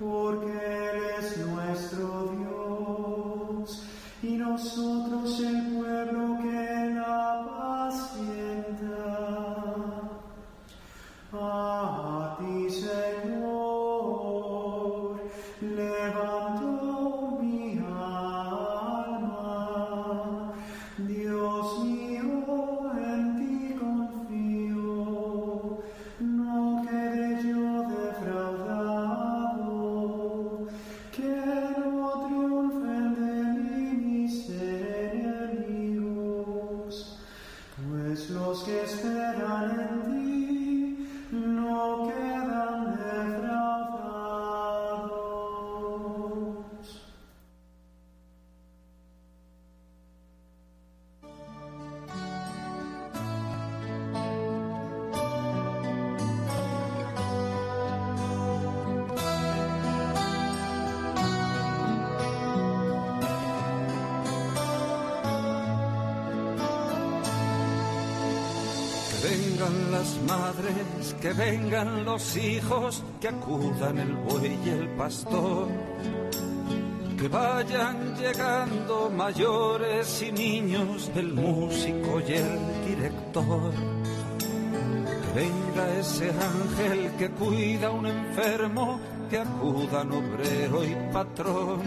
porque Él es nuestro Dios y nosotros que vengan los hijos, que acudan el buey y el pastor. Que vayan llegando mayores y niños, el músico y el director. Que venga ese ángel que cuida a un enfermo, que acudan obrero y patrón.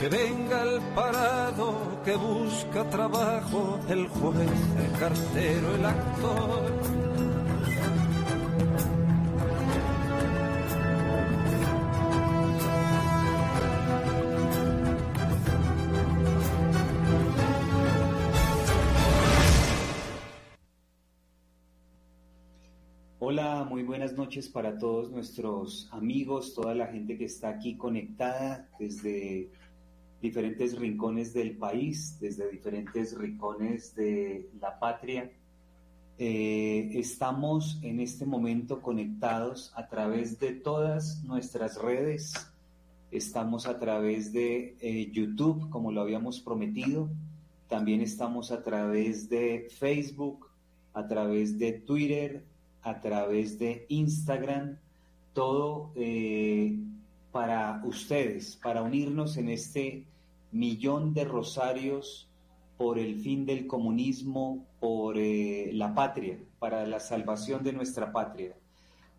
Que venga el parado que busca trabajo, el juez, el cartero, el actor. Para todos nuestros amigos, toda la gente que está aquí conectada desde diferentes rincones del país, desde diferentes rincones de la patria. Eh, estamos en este momento conectados a través de todas nuestras redes. Estamos a través de eh, YouTube, como lo habíamos prometido. También estamos a través de Facebook, a través de Twitter, a través de Instagram, todo eh, para ustedes, para unirnos en este millón de rosarios por el fin del comunismo, por eh, la patria, para la salvación de nuestra patria.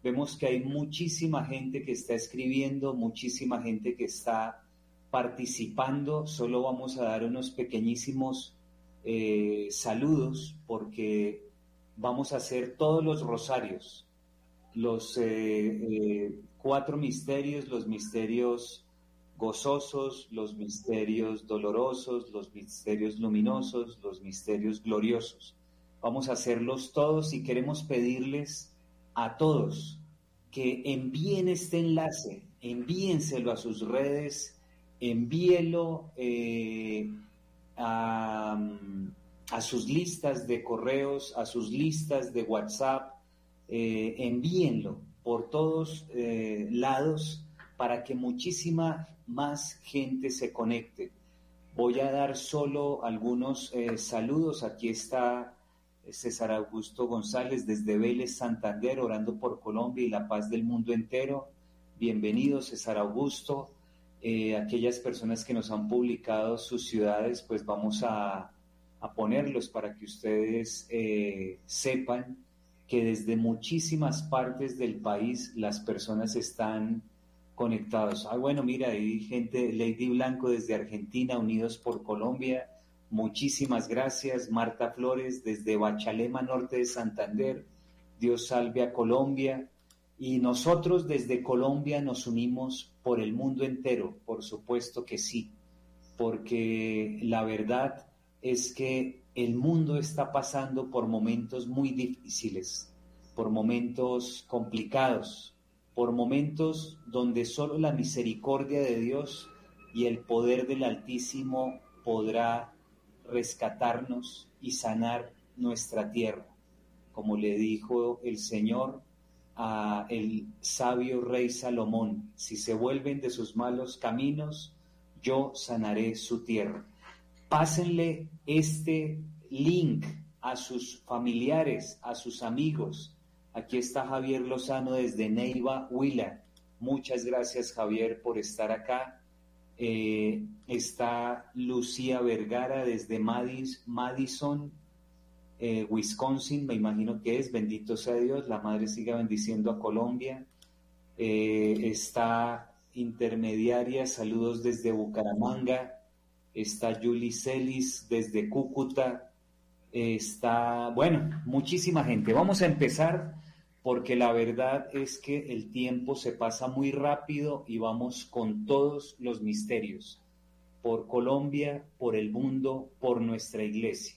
Vemos que hay muchísima gente que está escribiendo, muchísima gente que está participando. Solo vamos a dar unos pequeñísimos eh, saludos porque vamos a hacer todos los rosarios, los eh, eh, cuatro misterios, los misterios gozosos, los misterios dolorosos, los misterios luminosos, los misterios gloriosos. Vamos a hacerlos todos y queremos pedirles a todos que envíen este enlace, envíenselo a sus redes, envíelo eh, a, a, sus listas de correos, a sus listas de WhatsApp, eh, envíenlo por todos eh, lados para que muchísima más gente se conecte. Voy a dar solo algunos eh, saludos. Aquí está César Augusto González desde Vélez, Santander, orando por Colombia y la paz del mundo entero. Bienvenido, César Augusto. Aquellas personas que nos han publicado sus ciudades, pues vamos a, a ponerlos para que ustedes eh, sepan que desde muchísimas partes del país las personas están conectados. Ah, bueno, mira, hay gente, Lady Blanco desde Argentina, Unidos por Colombia, muchísimas gracias. Marta Flores desde Bachalema, norte de Santander, Dios salve a Colombia. Y nosotros desde Colombia nos unimos por el mundo entero, por supuesto que sí, porque la verdad es que el mundo está pasando por momentos muy difíciles, por momentos complicados, por momentos donde solo la misericordia de Dios y el poder del Altísimo podrá rescatarnos y sanar nuestra tierra. Como le dijo el Señor a el sabio rey Salomón, si se vuelven de sus malos caminos, yo sanaré su tierra. Pásenle este link a sus familiares, a sus amigos. Aquí está Javier Lozano desde Neiva, Huila. Muchas gracias Javier por estar acá. Eh, está Lucía Vergara desde Madison, eh, Wisconsin, me imagino que es, bendito sea Dios, la Madre siga bendiciendo a Colombia. Eh, está intermediaria, saludos desde Bucaramanga, está Julie Celis desde Cúcuta, está, bueno, muchísima gente. Vamos a empezar porque la verdad es que el tiempo se pasa muy rápido y vamos con todos los misterios, por Colombia, por el mundo, por nuestra iglesia.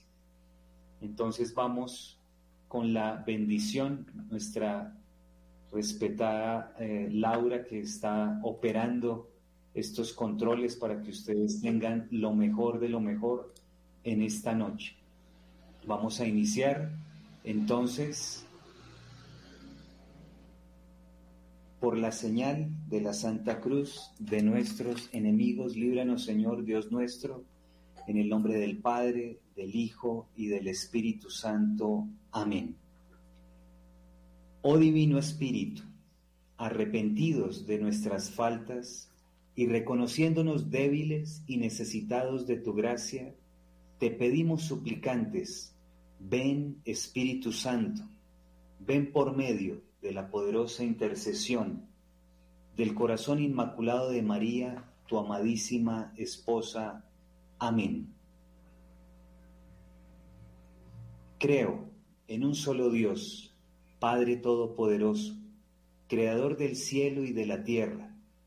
Entonces vamos con la bendición, nuestra respetada eh, Laura que está operando estos controles para que ustedes tengan lo mejor de lo mejor en esta noche. Vamos a iniciar entonces por la señal de la Santa Cruz de nuestros enemigos, líbranos Señor Dios nuestro, en el nombre del Padre, del Hijo y del Espíritu Santo. Amén. Oh Divino Espíritu, arrepentidos de nuestras faltas y reconociéndonos débiles y necesitados de tu gracia, te pedimos suplicantes, ven Espíritu Santo, ven por medio de la poderosa intercesión del corazón inmaculado de María, tu amadísima esposa. Amén. Creo en un solo Dios Padre Todopoderoso, Creador del cielo y de la tierra,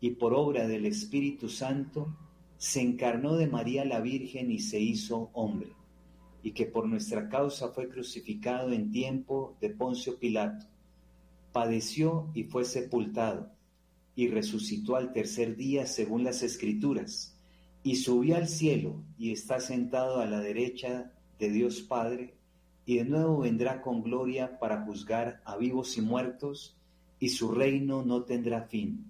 y por obra del Espíritu Santo se encarnó de María la Virgen y se hizo hombre, y que por nuestra causa fue crucificado en tiempo de Poncio Pilato, padeció y fue sepultado, y resucitó al tercer día según las Escrituras, y subió al cielo y está sentado a la derecha de Dios Padre, y de nuevo vendrá con gloria para juzgar a vivos y muertos, y su reino no tendrá fin.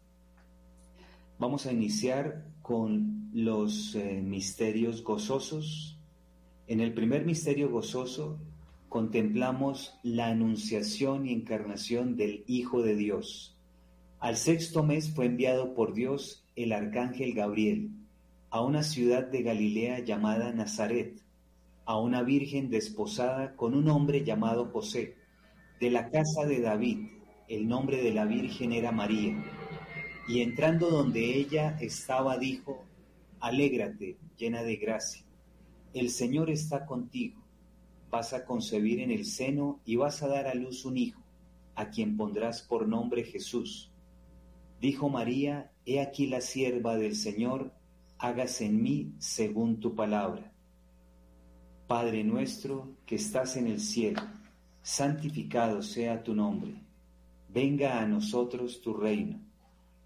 Vamos a iniciar con los eh, misterios gozosos. En el primer misterio gozoso contemplamos la anunciación y encarnación del Hijo de Dios. Al sexto mes fue enviado por Dios el arcángel Gabriel a una ciudad de Galilea llamada Nazaret, a una virgen desposada con un hombre llamado José, de la casa de David, el nombre de la virgen era María. Y entrando donde ella estaba, dijo, Alégrate, llena de gracia, el Señor está contigo, vas a concebir en el seno y vas a dar a luz un hijo, a quien pondrás por nombre Jesús. Dijo María, He aquí la sierva del Señor, hágase en mí según tu palabra. Padre nuestro que estás en el cielo, santificado sea tu nombre. Venga a nosotros tu reino.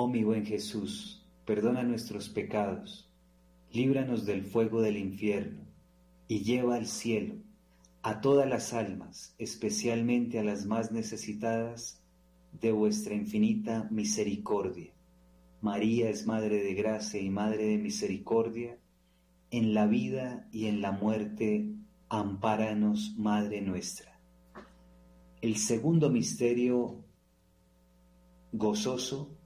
Oh mi buen Jesús, perdona nuestros pecados, líbranos del fuego del infierno, y lleva al cielo a todas las almas, especialmente a las más necesitadas de vuestra infinita misericordia. María es Madre de Gracia y Madre de Misericordia, en la vida y en la muerte, ampáranos, Madre nuestra. El segundo misterio gozoso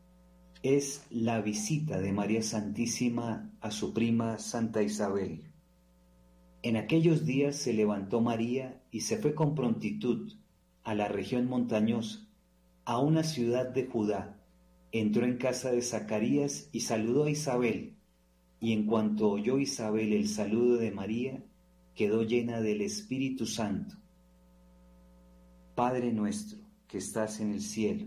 es la visita de María Santísima a su prima Santa Isabel. En aquellos días se levantó María y se fue con prontitud a la región montañosa, a una ciudad de Judá. Entró en casa de Zacarías y saludó a Isabel, y en cuanto oyó Isabel el saludo de María, quedó llena del Espíritu Santo. Padre nuestro que estás en el cielo,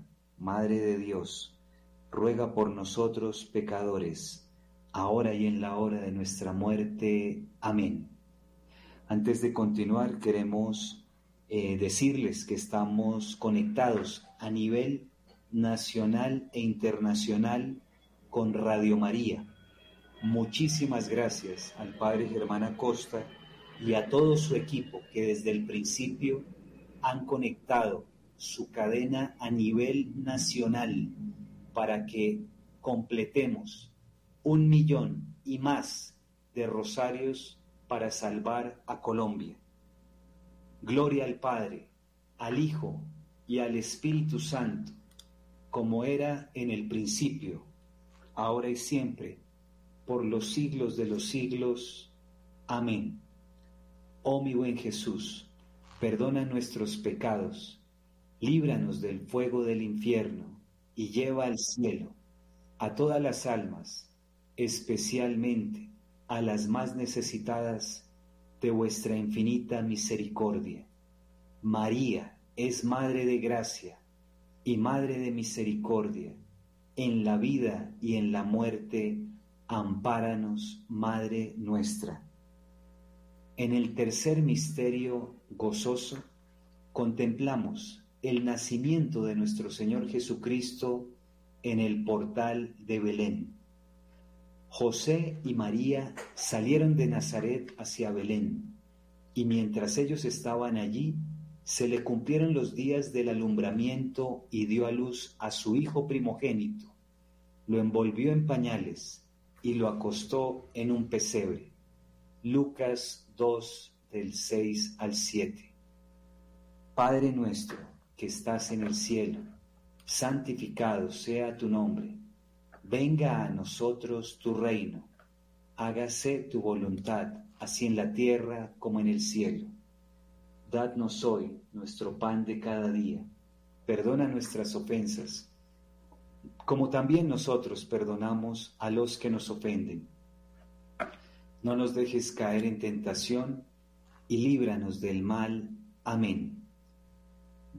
Madre de Dios, ruega por nosotros pecadores, ahora y en la hora de nuestra muerte. Amén. Antes de continuar, queremos eh, decirles que estamos conectados a nivel nacional e internacional con Radio María. Muchísimas gracias al Padre Germán Acosta y a todo su equipo que desde el principio han conectado su cadena a nivel nacional para que completemos un millón y más de rosarios para salvar a Colombia. Gloria al Padre, al Hijo y al Espíritu Santo, como era en el principio, ahora y siempre, por los siglos de los siglos. Amén. Oh mi buen Jesús, perdona nuestros pecados, líbranos del fuego del infierno y lleva al cielo a todas las almas, especialmente a las más necesitadas de vuestra infinita misericordia. María es Madre de Gracia y Madre de Misericordia. En la vida y en la muerte, ampáranos, Madre nuestra. En el tercer misterio gozoso, contemplamos el nacimiento de nuestro Señor Jesucristo en el portal de Belén. José y María salieron de Nazaret hacia Belén, y mientras ellos estaban allí, se le cumplieron los días del alumbramiento y dio a luz a su hijo primogénito. Lo envolvió en pañales y lo acostó en un pesebre. Lucas 2 del 6 al 7. Padre nuestro que estás en el cielo, santificado sea tu nombre, venga a nosotros tu reino, hágase tu voluntad, así en la tierra como en el cielo. Dadnos hoy nuestro pan de cada día, perdona nuestras ofensas, como también nosotros perdonamos a los que nos ofenden. No nos dejes caer en tentación y líbranos del mal. Amén.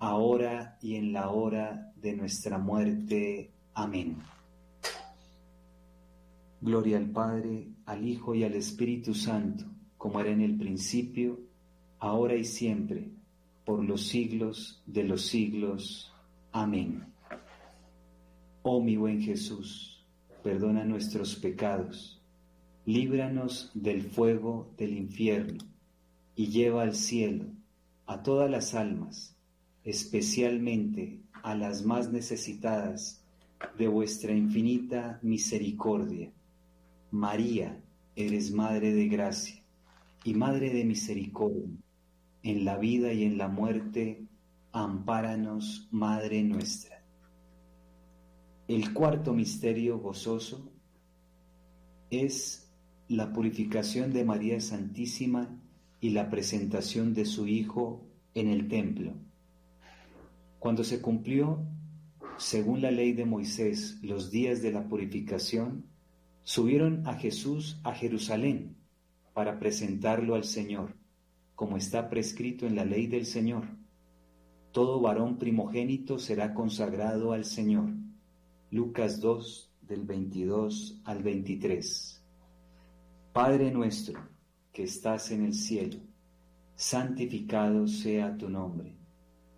ahora y en la hora de nuestra muerte. Amén. Gloria al Padre, al Hijo y al Espíritu Santo, como era en el principio, ahora y siempre, por los siglos de los siglos. Amén. Oh mi buen Jesús, perdona nuestros pecados, líbranos del fuego del infierno y lleva al cielo a todas las almas, especialmente a las más necesitadas de vuestra infinita misericordia. María, eres Madre de Gracia y Madre de Misericordia. En la vida y en la muerte, ampáranos, Madre nuestra. El cuarto misterio gozoso es la purificación de María Santísima y la presentación de su Hijo en el templo. Cuando se cumplió, según la ley de Moisés, los días de la purificación, subieron a Jesús a Jerusalén para presentarlo al Señor, como está prescrito en la ley del Señor. Todo varón primogénito será consagrado al Señor Lucas 2 del 22 al 23. Padre nuestro que estás en el cielo, santificado sea tu nombre.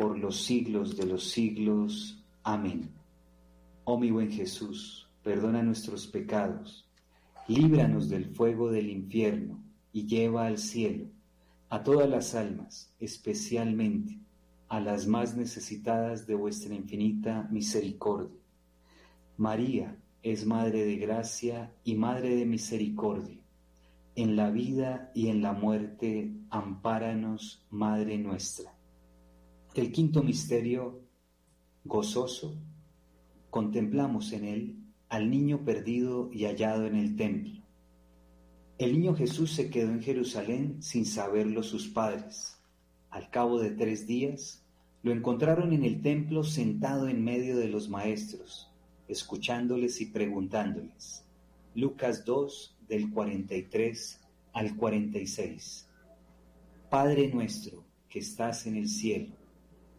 por los siglos de los siglos. Amén. Oh mi buen Jesús, perdona nuestros pecados, líbranos del fuego del infierno y lleva al cielo a todas las almas, especialmente a las más necesitadas de vuestra infinita misericordia. María, es Madre de gracia y Madre de misericordia. En la vida y en la muerte, ampáranos, Madre nuestra. El quinto misterio gozoso, contemplamos en él al niño perdido y hallado en el templo. El niño Jesús se quedó en Jerusalén sin saberlo sus padres. Al cabo de tres días, lo encontraron en el templo sentado en medio de los maestros escuchándoles y preguntándoles. Lucas 2 del 43 al 46. Padre nuestro que estás en el cielo,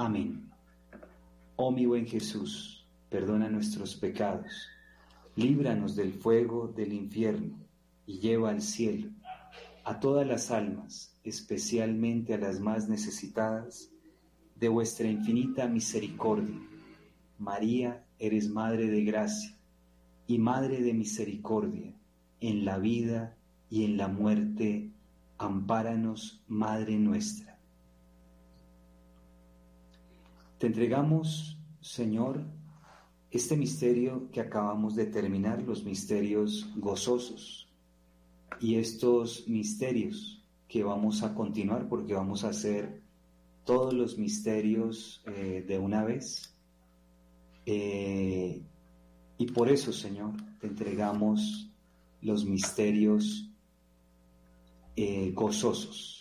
Amén. Oh mi buen Jesús, perdona nuestros pecados, líbranos del fuego del infierno y lleva al cielo a todas las almas, especialmente a las más necesitadas, de vuestra infinita misericordia. María, eres Madre de Gracia y Madre de Misericordia, en la vida y en la muerte, ampáranos, Madre nuestra. Te entregamos, Señor, este misterio que acabamos de terminar, los misterios gozosos, y estos misterios que vamos a continuar porque vamos a hacer todos los misterios eh, de una vez. Eh, y por eso, Señor, te entregamos los misterios eh, gozosos.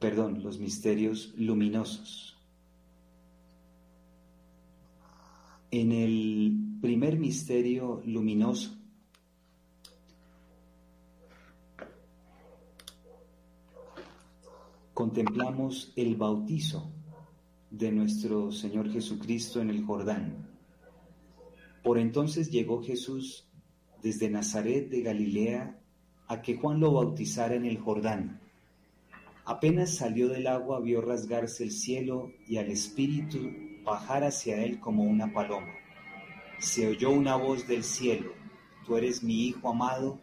Perdón, los misterios luminosos. En el primer misterio luminoso, contemplamos el bautizo de nuestro Señor Jesucristo en el Jordán. Por entonces llegó Jesús desde Nazaret de Galilea a que Juan lo bautizara en el Jordán. Apenas salió del agua vio rasgarse el cielo y al Espíritu bajar hacia él como una paloma. Se oyó una voz del cielo, tú eres mi Hijo amado,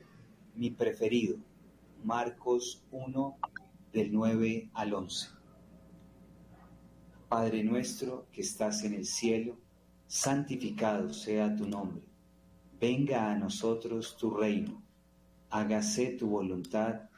mi preferido. Marcos 1 del 9 al 11. Padre nuestro que estás en el cielo, santificado sea tu nombre. Venga a nosotros tu reino. Hágase tu voluntad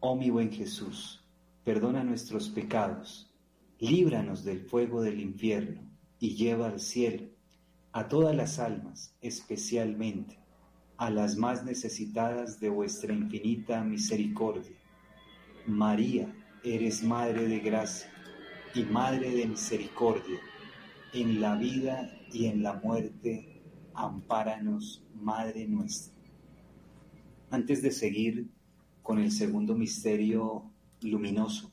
Oh mi buen Jesús, perdona nuestros pecados, líbranos del fuego del infierno y lleva al cielo a todas las almas, especialmente a las más necesitadas de vuestra infinita misericordia. María, eres Madre de Gracia y Madre de Misericordia, en la vida y en la muerte, ampáranos, Madre nuestra. Antes de seguir con el segundo misterio luminoso.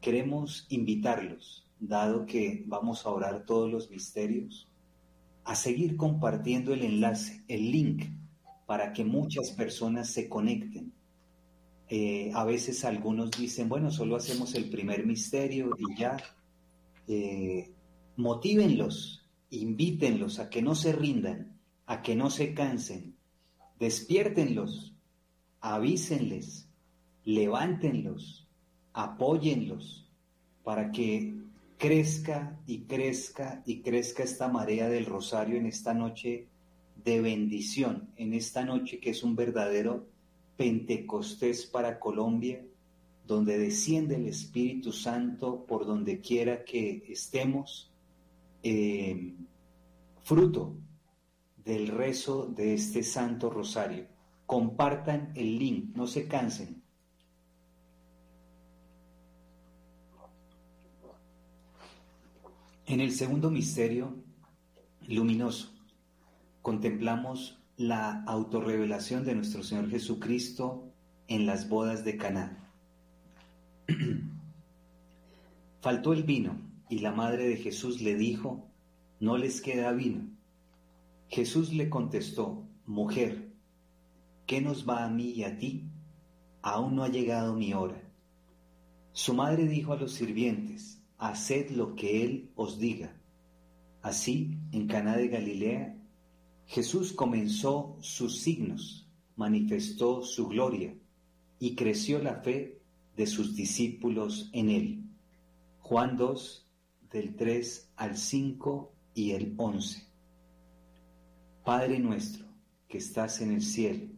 Queremos invitarlos, dado que vamos a orar todos los misterios, a seguir compartiendo el enlace, el link para que muchas personas se conecten. Eh, a veces algunos dicen, bueno, solo hacemos el primer misterio y ya. Eh, motívenlos, invítenlos a que no se rindan, a que no se cansen, despiértenlos, avísenles, levántenlos, apóyenlos, para que crezca y crezca y crezca esta marea del rosario en esta noche de bendición, en esta noche que es un verdadero Pentecostés para Colombia, donde desciende el Espíritu Santo por donde quiera que estemos, eh, fruto del rezo de este Santo Rosario. Compartan el link, no se cansen. En el segundo misterio luminoso contemplamos la autorrevelación de nuestro Señor Jesucristo en las bodas de Caná. Faltó el vino y la madre de Jesús le dijo, no les queda vino. Jesús le contestó, mujer, ¿qué nos va a mí y a ti? Aún no ha llegado mi hora. Su madre dijo a los sirvientes, haced lo que Él os diga. Así, en Caná de Galilea, Jesús comenzó sus signos, manifestó su gloria y creció la fe de sus discípulos en Él. Juan 2, del 3 al 5 y el 11. Padre nuestro, que estás en el cielo,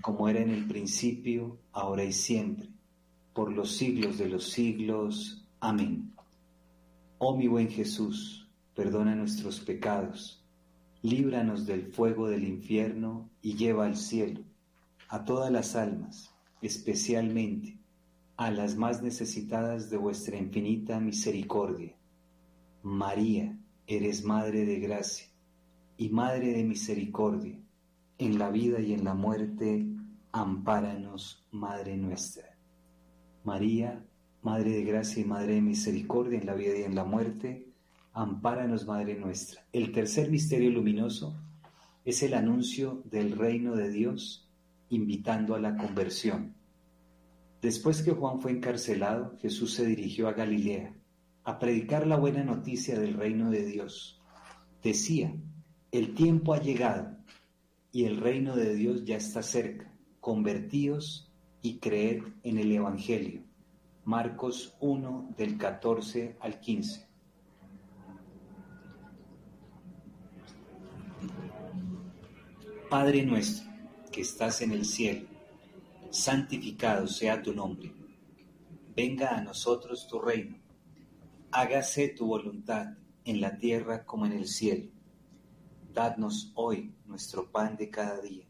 como era en el principio, ahora y siempre, por los siglos de los siglos. Amén. Oh mi buen Jesús, perdona nuestros pecados, líbranos del fuego del infierno y lleva al cielo a todas las almas, especialmente a las más necesitadas de vuestra infinita misericordia. María, eres Madre de Gracia y Madre de Misericordia, en la vida y en la muerte, ampáranos, Madre nuestra. María, Madre de Gracia y Madre de Misericordia, en la vida y en la muerte, ampáranos, Madre nuestra. El tercer misterio luminoso es el anuncio del reino de Dios invitando a la conversión. Después que Juan fue encarcelado, Jesús se dirigió a Galilea a predicar la buena noticia del reino de Dios. Decía, el tiempo ha llegado y el reino de Dios ya está cerca. Convertíos y creed en el Evangelio. Marcos 1 del 14 al 15. Padre nuestro que estás en el cielo, santificado sea tu nombre. Venga a nosotros tu reino. Hágase tu voluntad en la tierra como en el cielo. Dadnos hoy nuestro pan de cada día.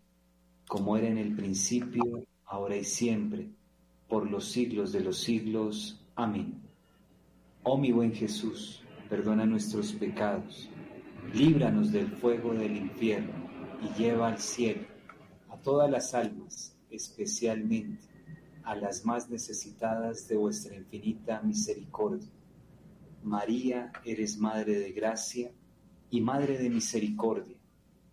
como era en el principio, ahora y siempre, por los siglos de los siglos. Amén. Oh mi buen Jesús, perdona nuestros pecados, líbranos del fuego del infierno y lleva al cielo a todas las almas, especialmente a las más necesitadas de vuestra infinita misericordia. María, eres Madre de Gracia, y Madre de Misericordia,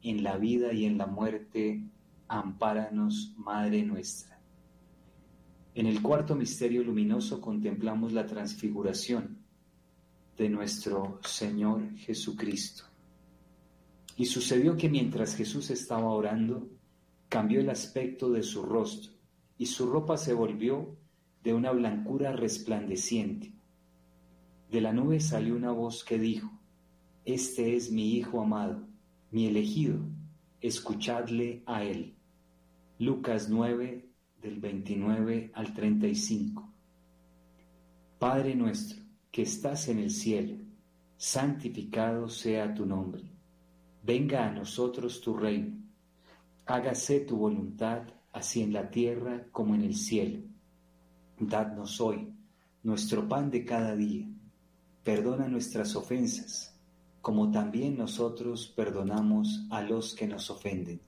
en la vida y en la muerte, ampáranos, Madre nuestra. En el cuarto misterio luminoso contemplamos la transfiguración de nuestro Señor Jesucristo. Y sucedió que mientras Jesús estaba orando, cambió el aspecto de su rostro y su ropa se volvió de una blancura resplandeciente. De la nube salió una voz que dijo, este es mi Hijo amado, mi elegido, escuchadle a él. Lucas 9, del 29 al 35. Padre nuestro, que estás en el cielo, santificado sea tu nombre. Venga a nosotros tu reino. Hágase tu voluntad, así en la tierra como en el cielo. Dadnos hoy nuestro pan de cada día. Perdona nuestras ofensas como también nosotros perdonamos a los que nos ofenden.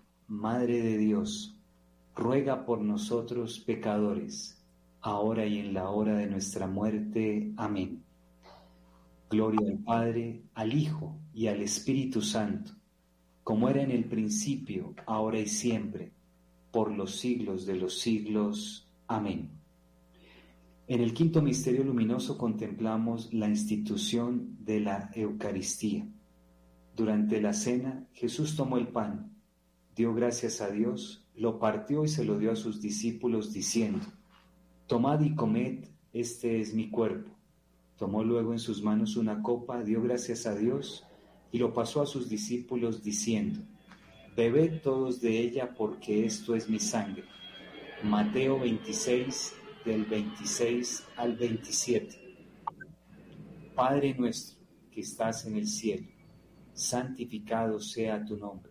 Madre de Dios, ruega por nosotros pecadores, ahora y en la hora de nuestra muerte. Amén. Gloria al Padre, al Hijo y al Espíritu Santo, como era en el principio, ahora y siempre, por los siglos de los siglos. Amén. En el quinto misterio luminoso contemplamos la institución de la Eucaristía. Durante la cena, Jesús tomó el pan, dio gracias a Dios, lo partió y se lo dio a sus discípulos diciendo, Tomad y comed, este es mi cuerpo. Tomó luego en sus manos una copa, dio gracias a Dios y lo pasó a sus discípulos diciendo, Bebed todos de ella porque esto es mi sangre. Mateo 26, del 26 al 27. Padre nuestro que estás en el cielo, santificado sea tu nombre.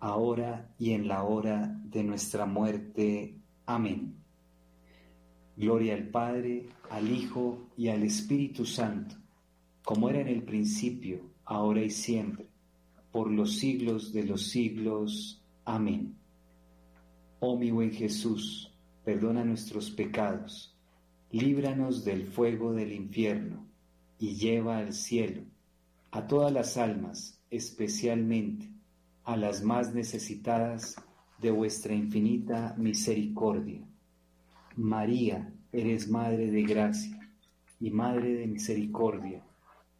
ahora y en la hora de nuestra muerte. Amén. Gloria al Padre, al Hijo y al Espíritu Santo, como era en el principio, ahora y siempre, por los siglos de los siglos. Amén. Oh mi buen Jesús, perdona nuestros pecados, líbranos del fuego del infierno, y lleva al cielo a todas las almas, especialmente a las más necesitadas de vuestra infinita misericordia. María, eres Madre de Gracia y Madre de Misericordia.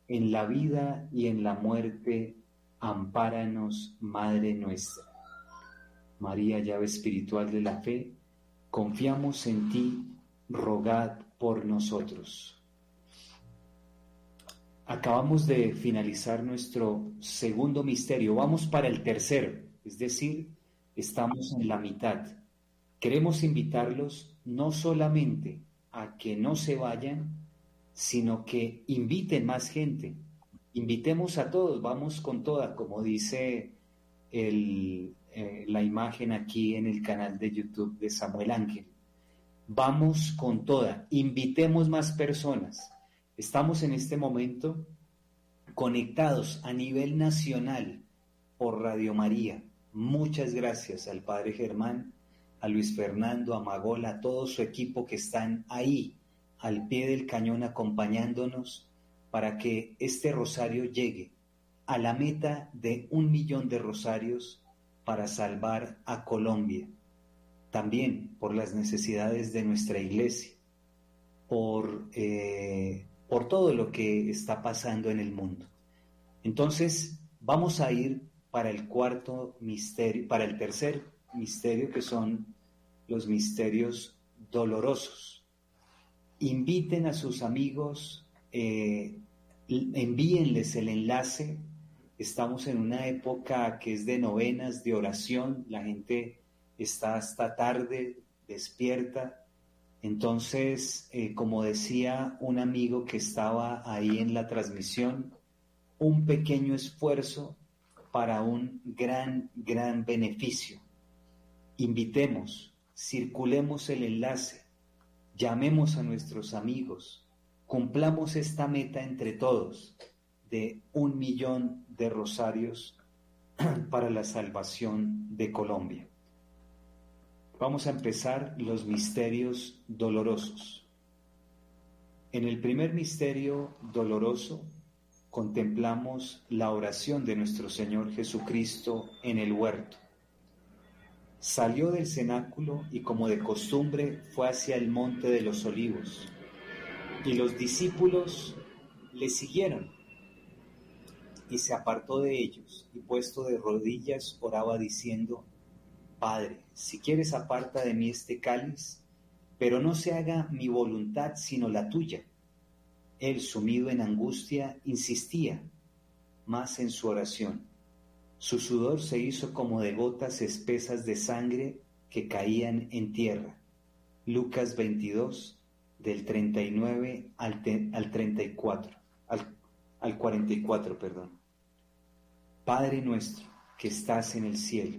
En la vida y en la muerte, ampáranos, Madre nuestra. María, llave espiritual de la fe, confiamos en ti, rogad por nosotros. Acabamos de finalizar nuestro segundo misterio, vamos para el tercero, es decir, estamos en la mitad. Queremos invitarlos no solamente a que no se vayan, sino que inviten más gente. Invitemos a todos, vamos con toda, como dice eh, la imagen aquí en el canal de YouTube de Samuel Ángel. Vamos con toda, invitemos más personas. Estamos en este momento conectados a nivel nacional por Radio María. Muchas gracias al Padre Germán, a Luis Fernando, a Magola, a todo su equipo que están ahí al pie del cañón acompañándonos para que este rosario llegue a la meta de un millón de rosarios para salvar a Colombia, también por las necesidades de nuestra iglesia, por, eh, por todo lo que está pasando en el mundo. Entonces, vamos a ir para el cuarto misterio, para el tercer misterio, que son los misterios dolorosos. Inviten a sus amigos, eh, envíenles el enlace Estamos en una época que es de novenas, de oración, la gente está hasta tarde despierta. Entonces, eh, como decía un amigo que estaba ahí en la transmisión, un pequeño esfuerzo para un gran, gran beneficio. Invitemos, circulemos el enlace, llamemos a nuestros amigos, cumplamos esta meta entre todos de un millón de rosarios para la salvación de Colombia. Vamos a empezar los misterios dolorosos. En el primer misterio doloroso contemplamos la oración de nuestro Señor Jesucristo en el huerto. Salió del cenáculo y como de costumbre fue hacia el monte de los olivos. Y los discípulos le siguieron y se apartó de ellos, y puesto de rodillas oraba diciendo, Padre, si quieres aparta de mí este cáliz, pero no se haga mi voluntad sino la tuya. Él, sumido en angustia, insistía más en su oración. Su sudor se hizo como de gotas espesas de sangre que caían en tierra. Lucas 22, del 39 al, al 34, al, al 44, perdón. Padre nuestro que estás en el cielo,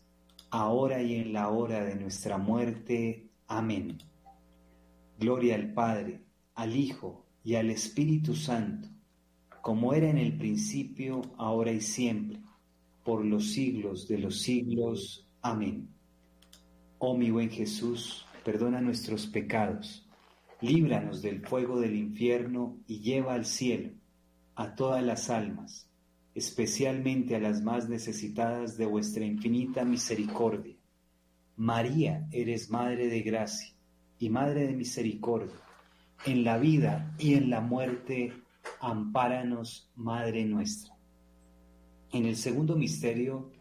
ahora y en la hora de nuestra muerte. Amén. Gloria al Padre, al Hijo y al Espíritu Santo, como era en el principio, ahora y siempre por los siglos de los siglos. Amén. Oh mi buen Jesús, perdona nuestros pecados, líbranos del fuego del infierno y lleva al cielo a todas las almas, especialmente a las más necesitadas de vuestra infinita misericordia. María, eres Madre de Gracia y Madre de Misericordia. En la vida y en la muerte, ampáranos, Madre nuestra. En el segundo misterio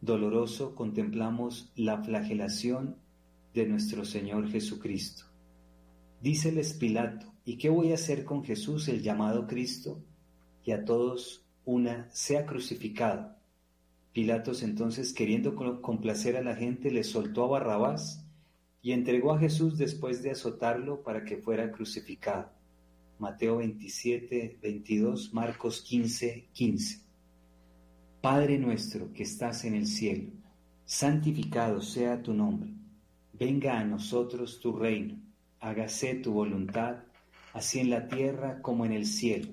doloroso contemplamos la flagelación de nuestro Señor Jesucristo. Díceles Pilato, ¿y qué voy a hacer con Jesús, el llamado Cristo? Y a todos una sea crucificado. Pilatos entonces, queriendo complacer a la gente, le soltó a Barrabás y entregó a Jesús después de azotarlo para que fuera crucificado. Mateo 27, 22, Marcos 15, 15. Padre nuestro que estás en el cielo, santificado sea tu nombre. Venga a nosotros tu reino. Hágase tu voluntad, así en la tierra como en el cielo.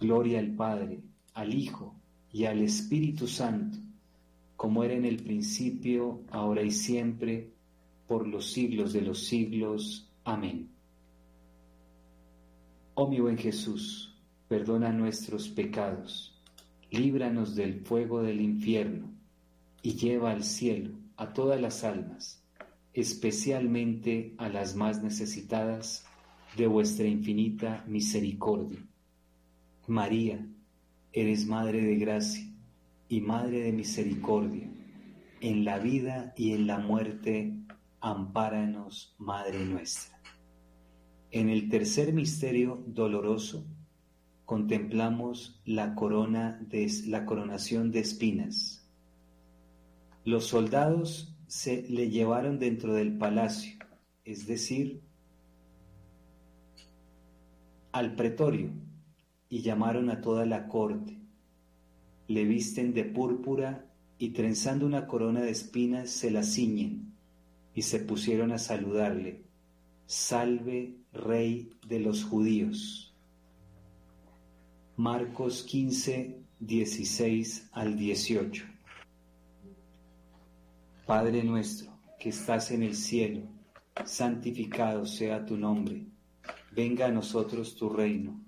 Gloria al Padre, al Hijo y al Espíritu Santo, como era en el principio, ahora y siempre, por los siglos de los siglos. Amén. Oh mi buen Jesús, perdona nuestros pecados, líbranos del fuego del infierno, y lleva al cielo a todas las almas, especialmente a las más necesitadas de vuestra infinita misericordia María, eres Madre de Gracia y Madre de Misericordia. En la vida y en la muerte, ampáranos, Madre nuestra. En el tercer misterio doloroso, contemplamos la corona de la coronación de espinas. Los soldados se le llevaron dentro del palacio, es decir, al pretorio y llamaron a toda la corte. Le visten de púrpura y trenzando una corona de espinas se la ciñen y se pusieron a saludarle. Salve, Rey de los judíos. Marcos 15, 16 al 18. Padre nuestro, que estás en el cielo, santificado sea tu nombre. Venga a nosotros tu reino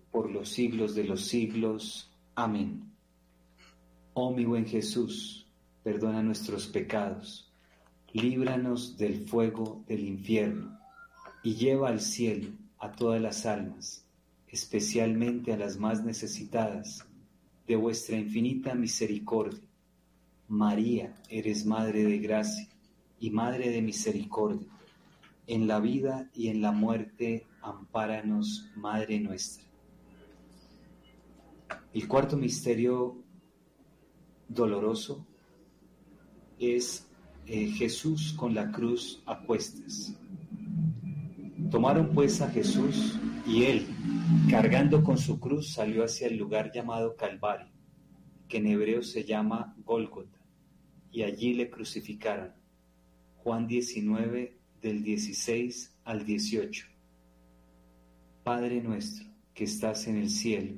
por los siglos de los siglos. Amén. Oh mi buen Jesús, perdona nuestros pecados, líbranos del fuego del infierno y lleva al cielo a todas las almas, especialmente a las más necesitadas de vuestra infinita misericordia. María, eres Madre de Gracia y Madre de Misericordia. En la vida y en la muerte, ampáranos, Madre nuestra. El cuarto misterio doloroso es eh, Jesús con la cruz a cuestas. Tomaron pues a Jesús y él, cargando con su cruz, salió hacia el lugar llamado Calvario, que en hebreo se llama Gólgota, y allí le crucificaron. Juan 19, del 16 al 18. Padre nuestro que estás en el cielo,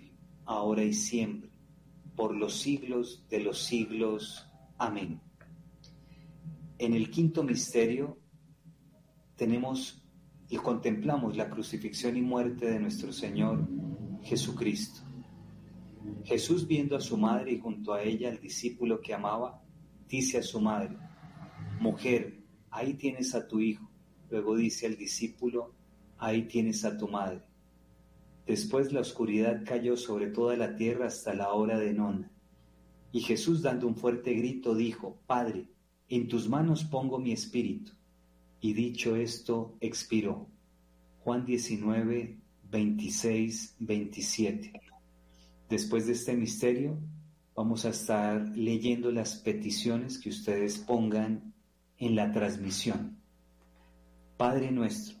ahora y siempre, por los siglos de los siglos. Amén. En el quinto misterio tenemos y contemplamos la crucifixión y muerte de nuestro Señor Jesucristo. Jesús viendo a su madre y junto a ella al discípulo que amaba, dice a su madre, Mujer, ahí tienes a tu hijo. Luego dice al discípulo, ahí tienes a tu madre. Después la oscuridad cayó sobre toda la tierra hasta la hora de nona. Y Jesús dando un fuerte grito dijo, Padre, en tus manos pongo mi espíritu. Y dicho esto, expiró. Juan 19, 26, 27. Después de este misterio, vamos a estar leyendo las peticiones que ustedes pongan en la transmisión. Padre nuestro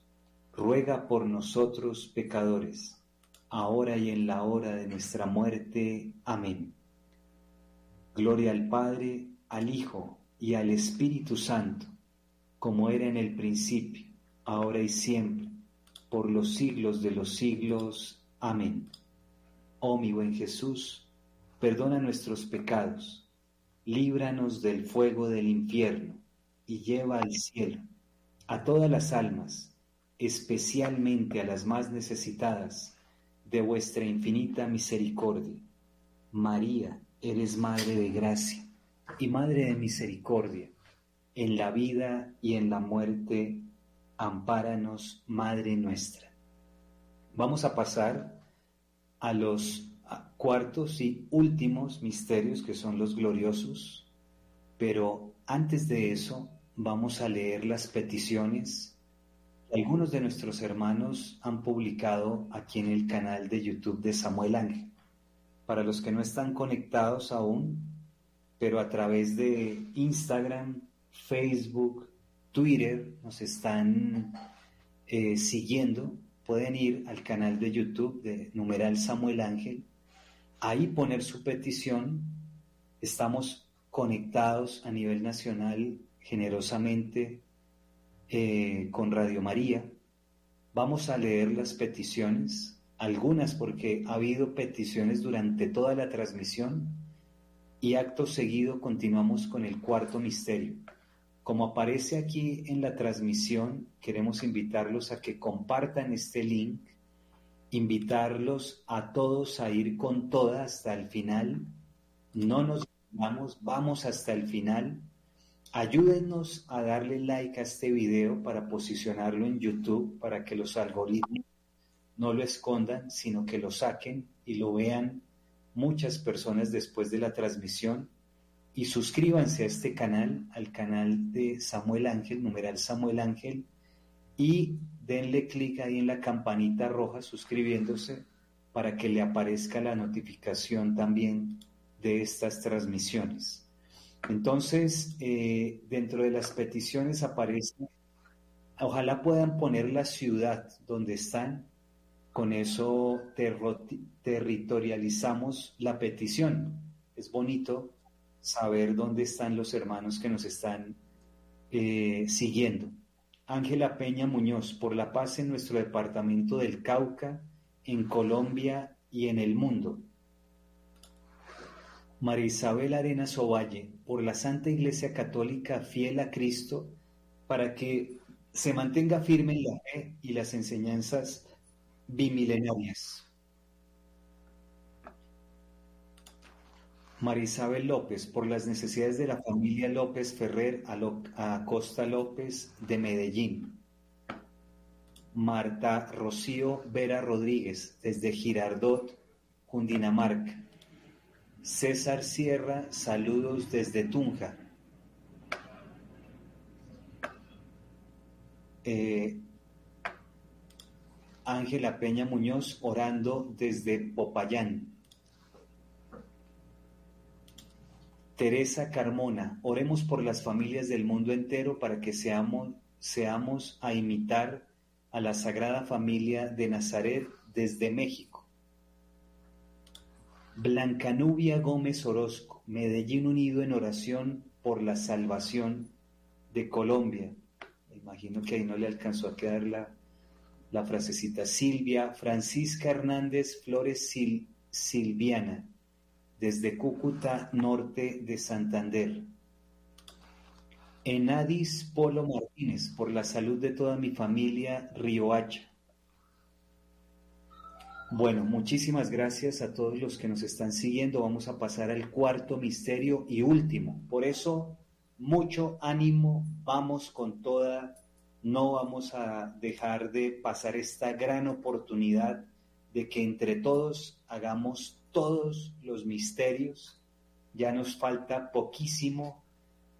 ruega por nosotros pecadores, ahora y en la hora de nuestra muerte. Amén. Gloria al Padre, al Hijo y al Espíritu Santo, como era en el principio ahora y siempre, por los siglos de los siglos. Amén. Oh mi buen Jesús, perdona nuestros pecados, líbranos del fuego del infierno y lleva al cielo a todas las almas, especialmente a las más necesitadas de vuestra infinita misericordia. María, eres Madre de Gracia y Madre de Misericordia en la vida y en la muerte, ampáranos, Madre nuestra. Vamos a pasar a los cuartos y últimos misterios que son los gloriosos, pero antes de eso vamos a leer las peticiones algunos de nuestros hermanos han publicado aquí en el canal de YouTube de Samuel Ángel. Para los que no están conectados aún, pero a través de Instagram, Facebook, Twitter nos están eh, siguiendo, pueden ir al canal de YouTube de numeral Samuel Ángel, ahí poner su petición. Estamos conectados a nivel nacional generosamente eh, con Radio María. Vamos a leer las peticiones, algunas porque ha habido peticiones durante toda la transmisión y acto seguido continuamos con el cuarto misterio. Como aparece aquí en la transmisión, queremos invitarlos a que compartan este link, invitarlos a todos a ir con toda hasta el final. No nos vamos, vamos hasta el final. Ayúdenos a darle like a este video para posicionarlo en YouTube, para que los algoritmos no lo escondan, sino que lo saquen y lo vean muchas personas después de la transmisión y suscríbanse a este canal, al canal de Samuel Ángel, numeral Samuel Ángel, y denle clic ahí en la campanita roja suscribiéndose para que le aparezca la notificación también de estas transmisiones. Entonces, eh, dentro de las peticiones aparece, ojalá puedan poner la ciudad donde están, con eso territorializamos la petición. Es bonito saber dónde están los hermanos que nos están eh, siguiendo. Ángela Peña Muñoz, por la paz en nuestro departamento del Cauca, en Colombia y en el mundo. María Isabel Arenas Ovalle, por la Santa Iglesia Católica fiel a Cristo, para que se mantenga firme en la fe y las enseñanzas bimilenarias. Marisabel López, por las necesidades de la familia López Ferrer a, Costa López de Medellín. Marta Rocío Vera Rodríguez, desde Girardot, Cundinamarca. César Sierra, saludos desde Tunja. Eh, Ángela Peña Muñoz, orando desde Popayán. Teresa Carmona, oremos por las familias del mundo entero para que seamos, seamos a imitar a la Sagrada Familia de Nazaret desde México. Blancanubia Gómez Orozco, Medellín unido en oración por la salvación de Colombia. Imagino que ahí no le alcanzó a quedar la, la frasecita. Silvia Francisca Hernández Flores Silviana, desde Cúcuta, norte de Santander. Enadis Polo Martínez, por la salud de toda mi familia, Riohacha. Bueno, muchísimas gracias a todos los que nos están siguiendo. Vamos a pasar al cuarto misterio y último. Por eso, mucho ánimo, vamos con toda, no vamos a dejar de pasar esta gran oportunidad de que entre todos hagamos todos los misterios. Ya nos falta poquísimo.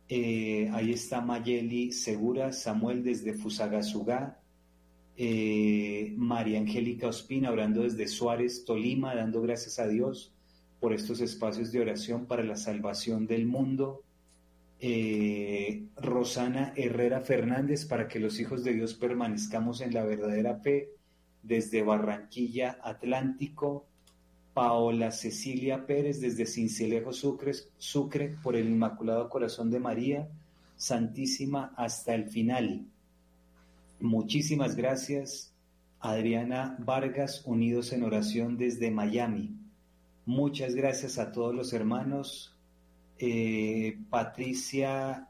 Eh, ahí está Mayeli Segura, Samuel desde Fusagasugá, eh, María Angélica Ospina hablando desde Suárez, Tolima, dando gracias a Dios por estos espacios de oración para la salvación del mundo. Eh, Rosana Herrera Fernández, para que los hijos de Dios permanezcamos en la verdadera fe, desde Barranquilla Atlántico. Paola Cecilia Pérez desde Cincelejo, Sucre, Sucre, por el Inmaculado Corazón de María, Santísima hasta el final. Muchísimas gracias, Adriana Vargas, unidos en oración desde Miami. Muchas gracias a todos los hermanos. Eh, Patricia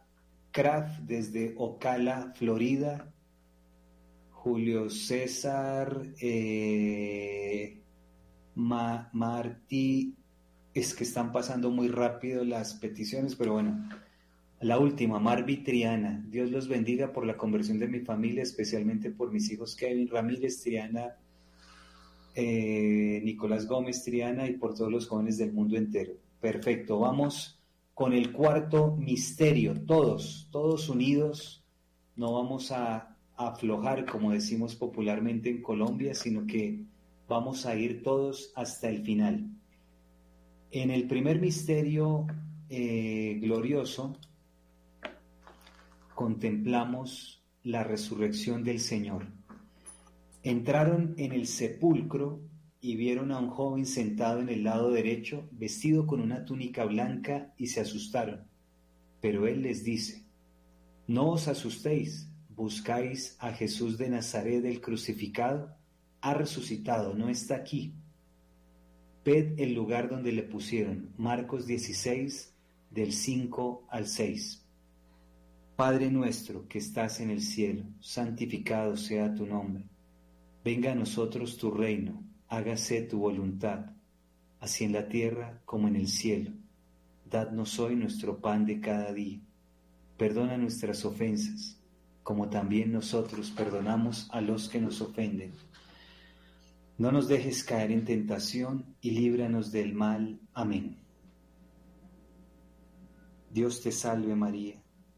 Kraft desde Ocala, Florida. Julio César. Eh, Ma Martí, es que están pasando muy rápido las peticiones, pero bueno, La última, Marvi Triana. Dios los bendiga por la conversión de mi familia, especialmente por mis hijos Kevin Ramírez Triana, eh, Nicolás Gómez Triana y por todos los jóvenes del mundo entero. Perfecto, vamos con el cuarto misterio, todos, todos unidos, no vamos a aflojar como decimos popularmente en Colombia, sino que vamos a ir todos hasta el final. En el primer misterio eh, glorioso, contemplamos la resurrección del Señor. Entraron en el sepulcro y vieron a un joven sentado en el lado derecho, vestido con una túnica blanca, y se asustaron. Pero él les dice, no os asustéis, buscáis a Jesús de Nazaret el crucificado, ha resucitado, no está aquí. Ved el lugar donde le pusieron, Marcos 16, del 5 al 6. Padre nuestro que estás en el cielo, santificado sea tu nombre. Venga a nosotros tu reino, hágase tu voluntad, así en la tierra como en el cielo. Dadnos hoy nuestro pan de cada día. Perdona nuestras ofensas, como también nosotros perdonamos a los que nos ofenden. No nos dejes caer en tentación y líbranos del mal. Amén. Dios te salve María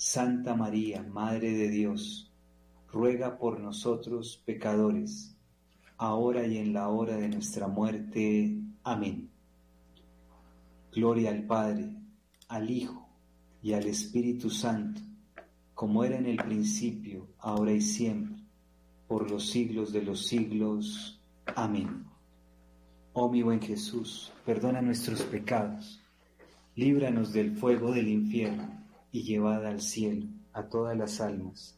Santa María, Madre de Dios, ruega por nosotros pecadores, ahora y en la hora de nuestra muerte. Amén. Gloria al Padre, al Hijo y al Espíritu Santo, como era en el principio, ahora y siempre por los siglos de los siglos. Amén. Oh mi buen Jesús, perdona nuestros pecados, líbranos del fuego del infierno y llevad al cielo a todas las almas,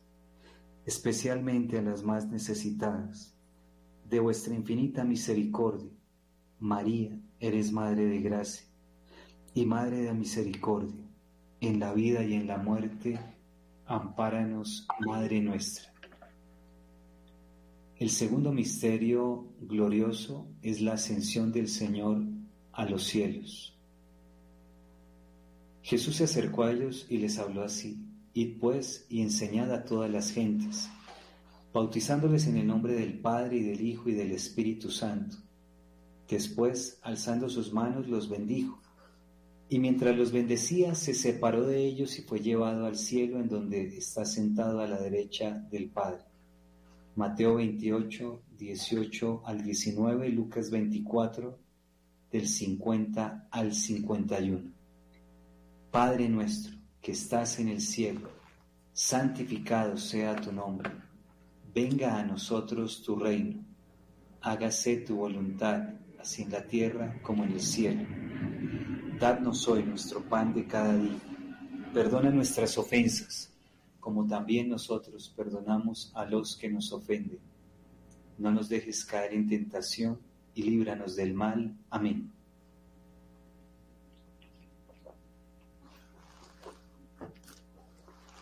especialmente a las más necesitadas, de vuestra infinita misericordia. María, eres Madre de Gracia y Madre de Misericordia, en la vida y en la muerte, ampáranos, Madre nuestra. El segundo misterio glorioso es la ascensión del Señor a los cielos. Jesús se acercó a ellos y les habló así, Id pues y enseñad a todas las gentes, bautizándoles en el nombre del Padre y del Hijo y del Espíritu Santo. Después, alzando sus manos, los bendijo. Y mientras los bendecía, se separó de ellos y fue llevado al cielo en donde está sentado a la derecha del Padre. Mateo 28, 18 al 19 y Lucas 24, del 50 al 51. Padre nuestro, que estás en el cielo, santificado sea tu nombre. Venga a nosotros tu reino. Hágase tu voluntad, así en la tierra como en el cielo. Dadnos hoy nuestro pan de cada día. Perdona nuestras ofensas como también nosotros perdonamos a los que nos ofenden. No nos dejes caer en tentación y líbranos del mal. Amén.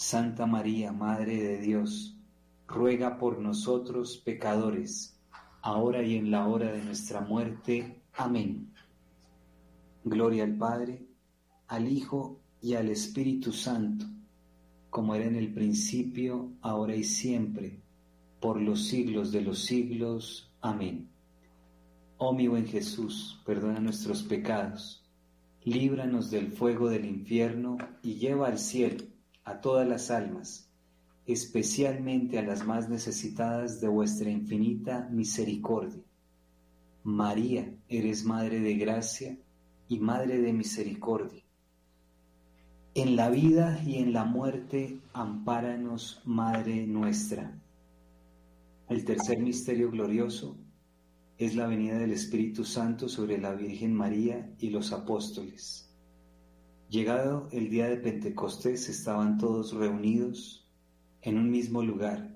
Santa María, Madre de Dios, ruega por nosotros pecadores, ahora y en la hora de nuestra muerte. Amén. Gloria al Padre, al Hijo y al Espíritu Santo, como era en el principio, ahora y siempre, por los siglos de los siglos. Amén. Oh mi buen Jesús, perdona nuestros pecados, líbranos del fuego del infierno y lleva al cielo a todas las almas, especialmente a las más necesitadas de vuestra infinita misericordia. María, eres Madre de Gracia, y Madre de Misericordia. En la vida y en la muerte, ampáranos, Madre nuestra. El tercer misterio glorioso es la venida del Espíritu Santo sobre la Virgen María y los apóstoles. Llegado el día de Pentecostés, estaban todos reunidos en un mismo lugar.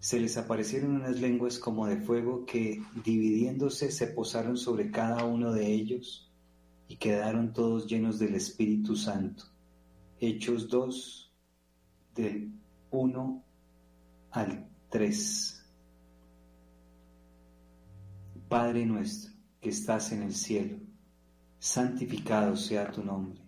Se les aparecieron unas lenguas como de fuego que, dividiéndose, se posaron sobre cada uno de ellos y quedaron todos llenos del Espíritu Santo. Hechos 2, del 1 al 3. Padre nuestro que estás en el cielo, santificado sea tu nombre.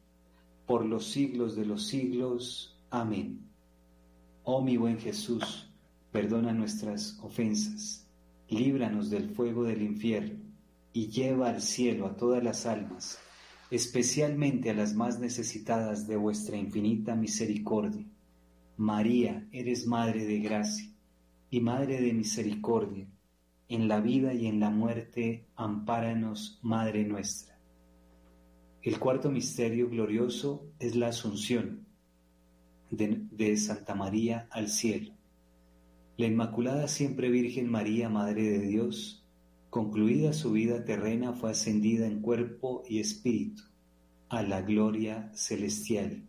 por los siglos de los siglos. Amén. Oh mi buen Jesús, perdona nuestras ofensas, líbranos del fuego del infierno, y lleva al cielo a todas las almas, especialmente a las más necesitadas de vuestra infinita misericordia. María, eres Madre de Gracia y Madre de Misericordia, en la vida y en la muerte, ampáranos, Madre nuestra. El cuarto misterio glorioso es la asunción de, Santa María al cielo. La Inmaculada Siempre Virgen María, Madre de Dios, concluida su vida terrena, fue ascendida en cuerpo y espíritu a la gloria celestial.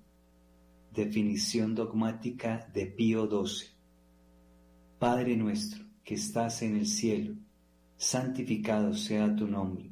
Definición dogmática de Pío XII. Padre nuestro que estás en el cielo, santificado sea tu nombre.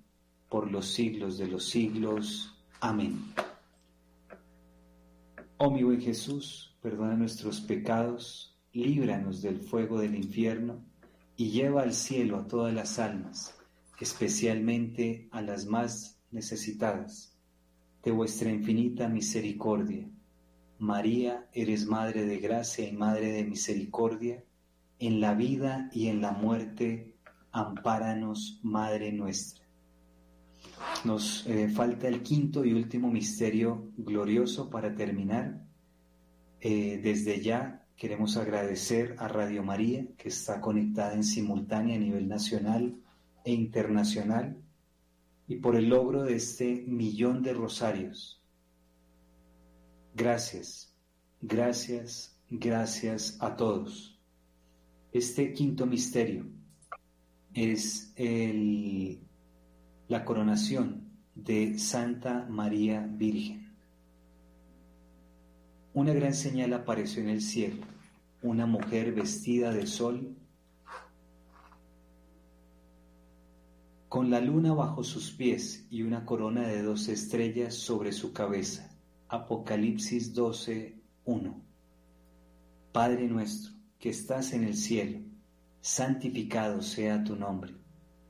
por los siglos de los siglos. Amén. Oh mi buen Jesús, perdona nuestros pecados, líbranos del fuego del infierno y lleva al cielo a todas las almas, especialmente a las más necesitadas, de vuestra infinita misericordia. María, eres Madre de Gracia y Madre de Misericordia, en la vida y en la muerte, ampáranos, Madre nuestra. Nos eh, falta el quinto y último misterio glorioso para terminar. Eh, desde ya Queremos agradecer a Radio María, que está conectada en simultánea a nivel nacional e internacional, y por el logro de este millón de rosarios. Gracias, gracias, gracias a todos. Este quinto misterio es el, la coronación de Santa María Virgen. Una gran señal apareció en el cielo, una mujer vestida de sol, con la luna bajo sus pies y una corona de dos estrellas sobre su cabeza. Apocalipsis 12, 1. Padre nuestro, que estás en el cielo, santificado sea tu nombre.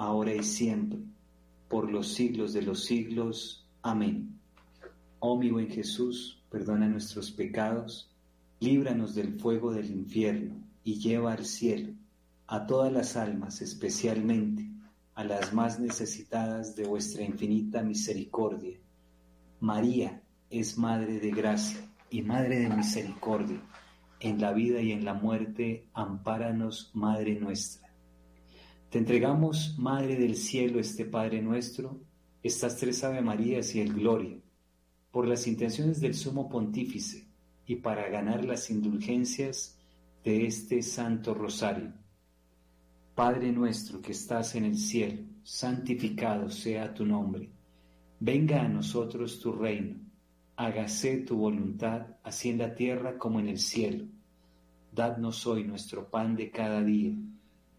ahora y siempre, por los siglos de los siglos. Amén. Oh mi buen Jesús, perdona nuestros pecados, líbranos del fuego del infierno y lleva al cielo a todas las almas, especialmente a las más necesitadas de vuestra infinita misericordia. María es Madre de Gracia y Madre de Misericordia. En la vida y en la muerte, ampáranos, Madre nuestra. Te entregamos, Madre del Cielo, este Padre nuestro, estas tres Ave Marías y el Gloria, por las intenciones del Sumo Pontífice y para ganar las indulgencias de este Santo Rosario Padre nuestro que estás en el cielo, santificado sea tu nombre. Venga a nosotros tu reino. Hágase tu voluntad, así en la tierra como en el cielo. Dadnos hoy nuestro pan de cada día.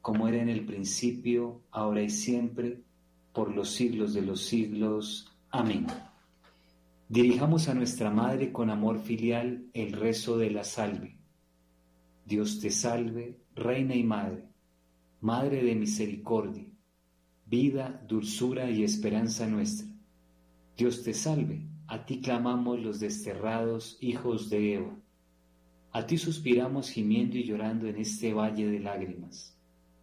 como era en el principio, ahora y siempre, por los siglos de los siglos. Amén. Dirijamos a nuestra Madre con amor filial el rezo de la salve. Dios te salve, Reina y Madre, Madre de misericordia, vida, dulzura y esperanza nuestra. Dios te salve, a ti clamamos los desterrados hijos de Eva. A ti suspiramos gimiendo y llorando en este valle de lágrimas.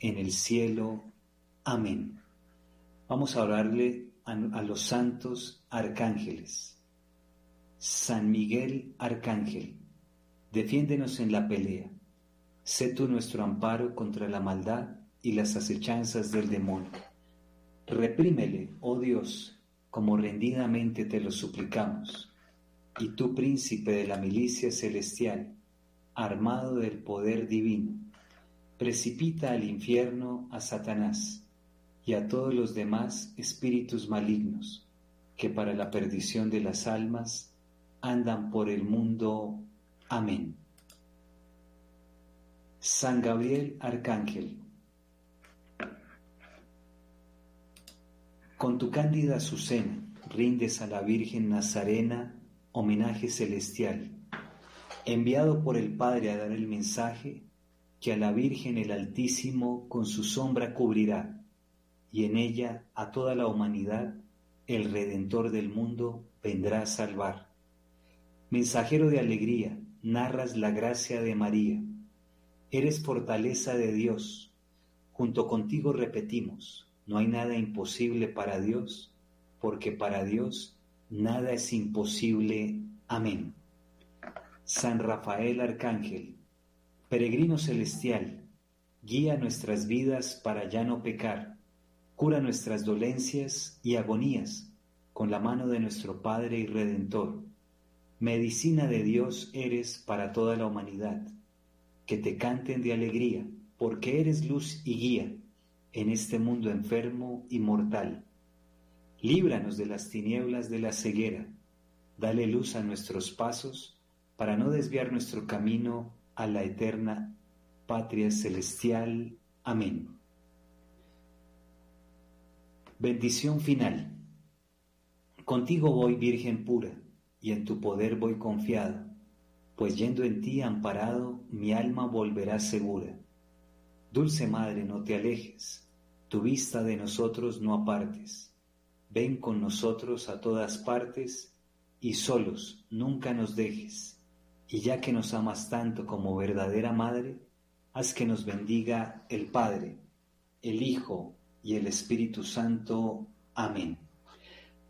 en el cielo. Amén. Vamos a orarle a, los santos arcángeles. San Miguel Arcángel, defiéndenos en la pelea. Sé tú nuestro amparo contra la maldad y las acechanzas del demonio. Reprímele, oh Dios, como rendidamente te lo suplicamos. Y tú, príncipe de la milicia celestial, armado del poder divino, precipita al infierno a Satanás y a todos los demás espíritus malignos que para la perdición de las almas andan por el mundo. Amén. San Gabriel Arcángel, Con tu cándida azucena rindes a la Virgen Nazarena homenaje celestial, enviado por el Padre a dar el mensaje que a la Virgen el Altísimo con su sombra cubrirá, y en ella a toda la humanidad el Redentor del mundo vendrá a salvar. Mensajero de alegría, narras la gracia de María. Eres fortaleza de Dios. Junto contigo repetimos, no hay nada imposible para Dios, porque para Dios nada es imposible. Amén. San Rafael Arcángel, peregrino celestial, guía nuestras vidas para ya no pecar, cura nuestras dolencias y agonías con la mano de nuestro Padre y Redentor. Medicina de Dios eres para toda la humanidad. Que te canten de alegría, porque eres luz y guía en este mundo enfermo y mortal. Líbranos de las tinieblas de la ceguera, dale luz a nuestros pasos para no desviar nuestro camino a la eterna patria celestial. Amén. Bendición final. Contigo voy, Virgen pura, y en tu poder voy confiada, pues yendo en ti amparado, mi alma volverá segura. Dulce Madre, no te alejes tu vista de nosotros no apartes. Ven con nosotros a todas partes y solos nunca nos dejes. Y ya que nos amas tanto como verdadera Madre, haz que nos bendiga el Padre, el Hijo y el Espíritu Santo. Amén.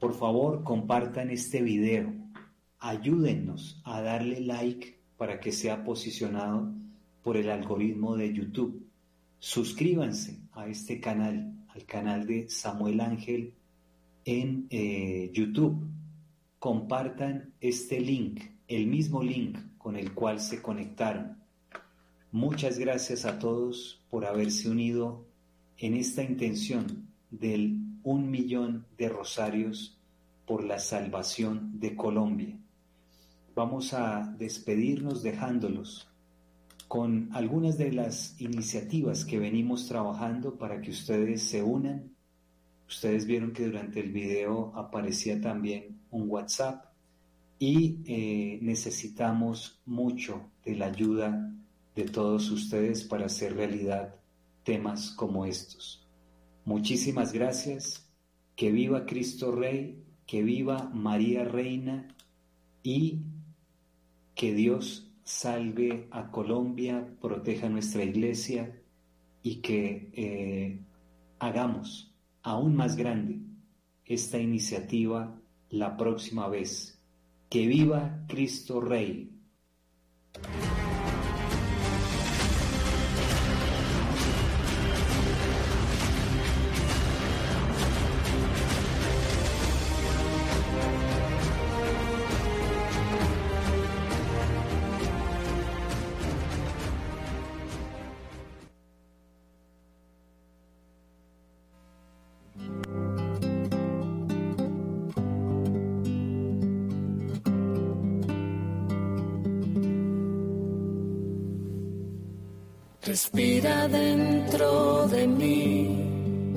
Por favor, compartan este video. Ayúdennos a darle like para que sea posicionado por el algoritmo de YouTube. Suscríbanse a este canal, al canal de Samuel Ángel en eh, YouTube. Compartan este link el mismo link con el cual se conectaron. Muchas gracias a todos por haberse unido en esta intención del un millón de rosarios por la salvación de Colombia. Vamos a despedirnos dejándolos con algunas de las iniciativas que venimos trabajando para que ustedes se unan. Ustedes vieron que durante el video aparecía también un WhatsApp y eh, necesitamos mucho de la ayuda de todos ustedes para hacer realidad temas como estos. Muchísimas gracias, que viva Cristo Rey, que viva María Reina y que Dios salve a Colombia, proteja nuestra iglesia y que eh, hagamos aún más grande esta iniciativa la próxima vez. Que viva Cristo Rey.